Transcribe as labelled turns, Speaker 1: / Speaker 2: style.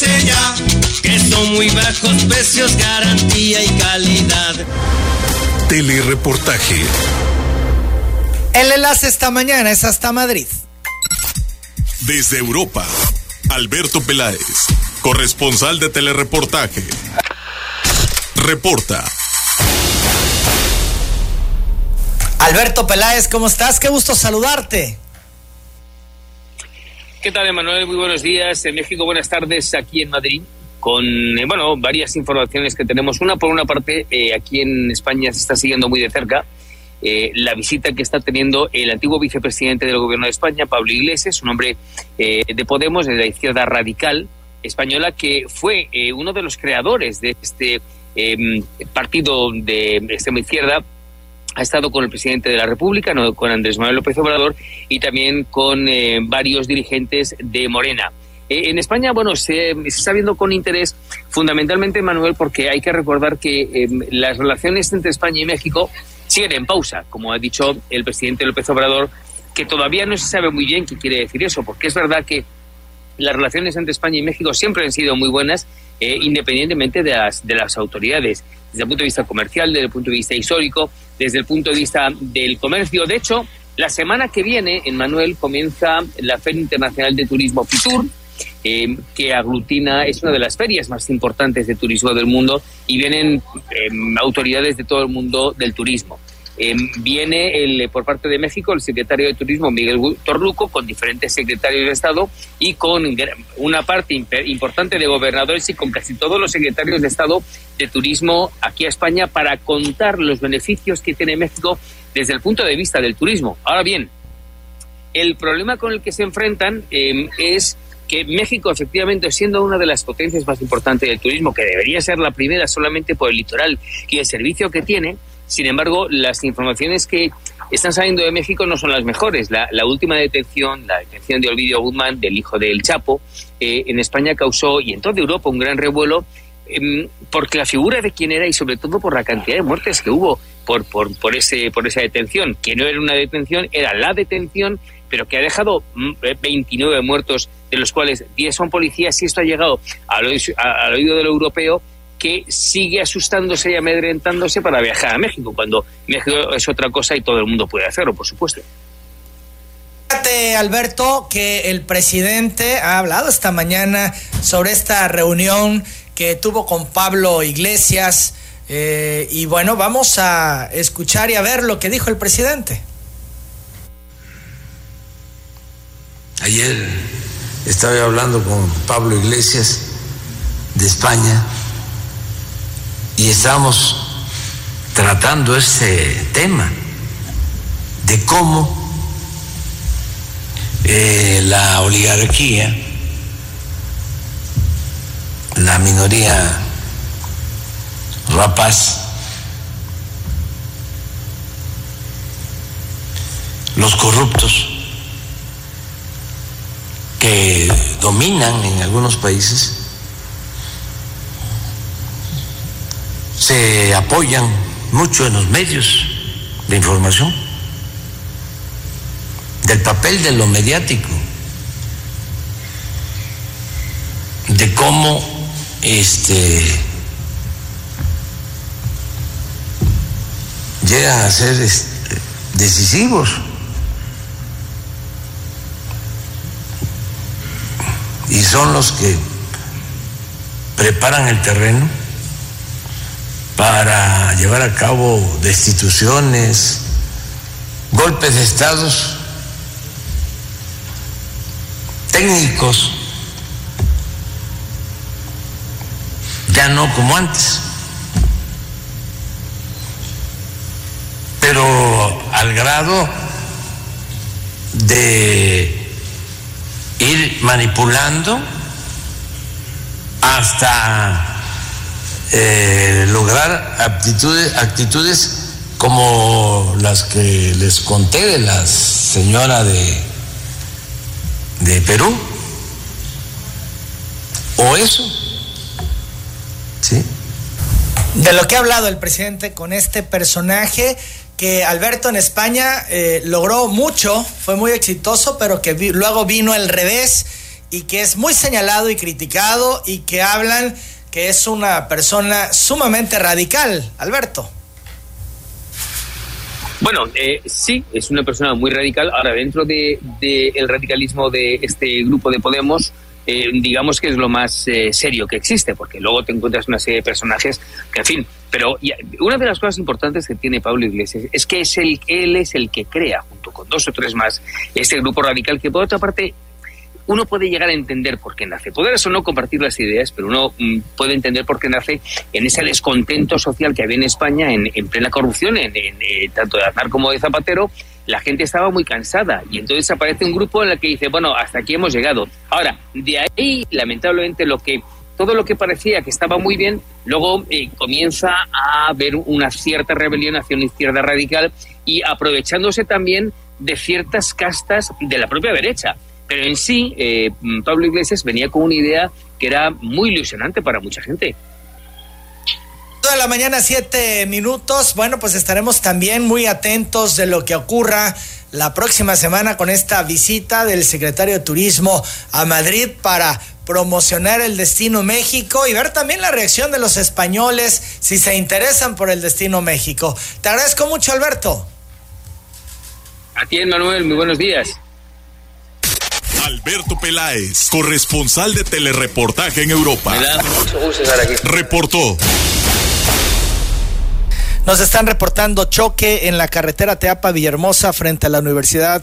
Speaker 1: ya, que son muy bajos precios, garantía y calidad.
Speaker 2: Telereportaje.
Speaker 3: El enlace esta mañana es hasta Madrid.
Speaker 2: Desde Europa, Alberto Peláez, corresponsal de Telereportaje. Reporta.
Speaker 3: Alberto Peláez, ¿cómo estás? Qué gusto saludarte.
Speaker 4: ¿Qué tal, Emanuel? Muy buenos días. En México, buenas tardes aquí en Madrid. Con, eh, bueno, varias informaciones que tenemos. Una, por una parte, eh, aquí en España se está siguiendo muy de cerca eh, la visita que está teniendo el antiguo vicepresidente del Gobierno de España, Pablo Iglesias, un hombre de Podemos, de la izquierda radical española, que fue uno de los creadores de este em, partido de extrema izquierda ha estado con el presidente de la República, con Andrés Manuel López Obrador, y también con eh, varios dirigentes de Morena. Eh, en España, bueno, se, está viendo con interés fundamentalmente, Manuel, porque hay que recordar que em, las relaciones entre España y México siguen en pausa, como ha dicho el presidente López Obrador, que todavía no se sabe muy bien qué quiere decir eso, porque es verdad que las relaciones entre España y México siempre han sido muy buenas, eh, independientemente de las, de las autoridades, desde el punto de vista comercial, desde el punto de vista histórico, desde el punto de vista del comercio. De hecho, la semana que viene en Manuel comienza la Feria Internacional de Turismo FITUR, eh, que aglutina, es una de las ferias más importantes de turismo del mundo y vienen eh, autoridades de todo el mundo del turismo. Em, viene el, por parte de México el secretario de Turismo Miguel Torluco con diferentes secretarios de Estado y con una parte importante de gobernadores y con casi todos los secretarios de Estado de Turismo aquí a España para contar los beneficios que tiene México desde el punto de vista del turismo. Ahora bien, el problema con el que se enfrentan em, es que México, efectivamente, siendo una de las potencias más importantes del turismo, que debería ser la primera solamente por el litoral y el servicio que tiene, sin embargo, las informaciones que están saliendo de México no son las mejores. La, última detención, la detención de Olvidio Guzmán, del hijo del Chapo, eh, en España causó, y en toda Europa, un gran revuelo, em, porque la figura de quién era y sobre todo por la cantidad de muertes que hubo por, por, por, ese, por esa detención, que no era una detención, era la detención, pero que ha dejado 29 mm, muertos, de los cuales 10 son policías, y esto ha llegado al oído del europeo, que sigue asustándose y amedrentándose para viajar a México, cuando México es otra cosa y todo el mundo puede hacerlo, por supuesto.
Speaker 3: Fíjate, Alberto, que el presidente ha hablado esta mañana sobre esta reunión que tuvo con Pablo Iglesias. Eh, y bueno, vamos a escuchar y a ver lo que dijo el presidente.
Speaker 5: Ayer estaba hablando con Pablo Iglesias de España y estamos tratando este tema de cómo eh, la oligarquía, la minoría rapaz, los corruptos que dominan en algunos países, se apoyan mucho en los medios de información, del papel de lo mediático, de cómo este, llegan a ser este, decisivos. Y son los que preparan el terreno para llevar a cabo destituciones, golpes de estados técnicos, ya no como antes, pero al grado de ir manipulando hasta eh, lograr aptitudes, actitudes como las que les conté de la señora de, de Perú. O eso. ¿Sí?
Speaker 3: De lo que ha hablado el presidente con este personaje que Alberto en España eh, logró mucho, fue muy exitoso, pero que luego vino el revés y que es muy señalado y criticado y que hablan que es una persona sumamente radical, Alberto.
Speaker 4: Bueno, eh, sí, es una persona muy radical. Ahora, dentro del de, radicalismo de este grupo de Podemos, eh, digamos que es lo más eh, serio que existe, porque luego te encuentras una serie de personajes que, en fin, pero una de las cosas importantes que tiene Pablo Iglesias es que es el, él es el que crea, junto con dos o tres más, este grupo radical que, por otra parte, uno puede llegar a entender por qué nace. Poder eso no compartir las ideas, pero uno mm, puede entender por qué nace en ese descontento social que había en España, en, plena corrupción, en, eh, tanto de Aznar como de Zapatero. La gente estaba muy cansada y entonces aparece un grupo en el que dice, bueno, hasta aquí hemos llegado. Ahora, de ahí, lamentablemente, lo que todo lo que parecía que estaba muy bien, luego eh, comienza a haber una cierta rebelión hacia una izquierda radical y aprovechándose también de ciertas castas de la propia derecha. Pero en sí, eh, Pablo Iglesias venía con una idea que era muy ilusionante para mucha gente.
Speaker 3: Toda la mañana, siete minutos. Bueno, pues estaremos también muy atentos de lo que ocurra la próxima semana con esta visita del secretario de Turismo a Madrid para promocionar el destino México y ver también la reacción de los españoles si se interesan por el destino México. Te agradezco mucho, Alberto.
Speaker 4: A ti, Manuel, muy buenos días.
Speaker 2: Alberto Peláez, corresponsal de telereportaje en Europa. Reportó.
Speaker 3: Nos están reportando choque en la carretera Teapa Villahermosa frente a la Universidad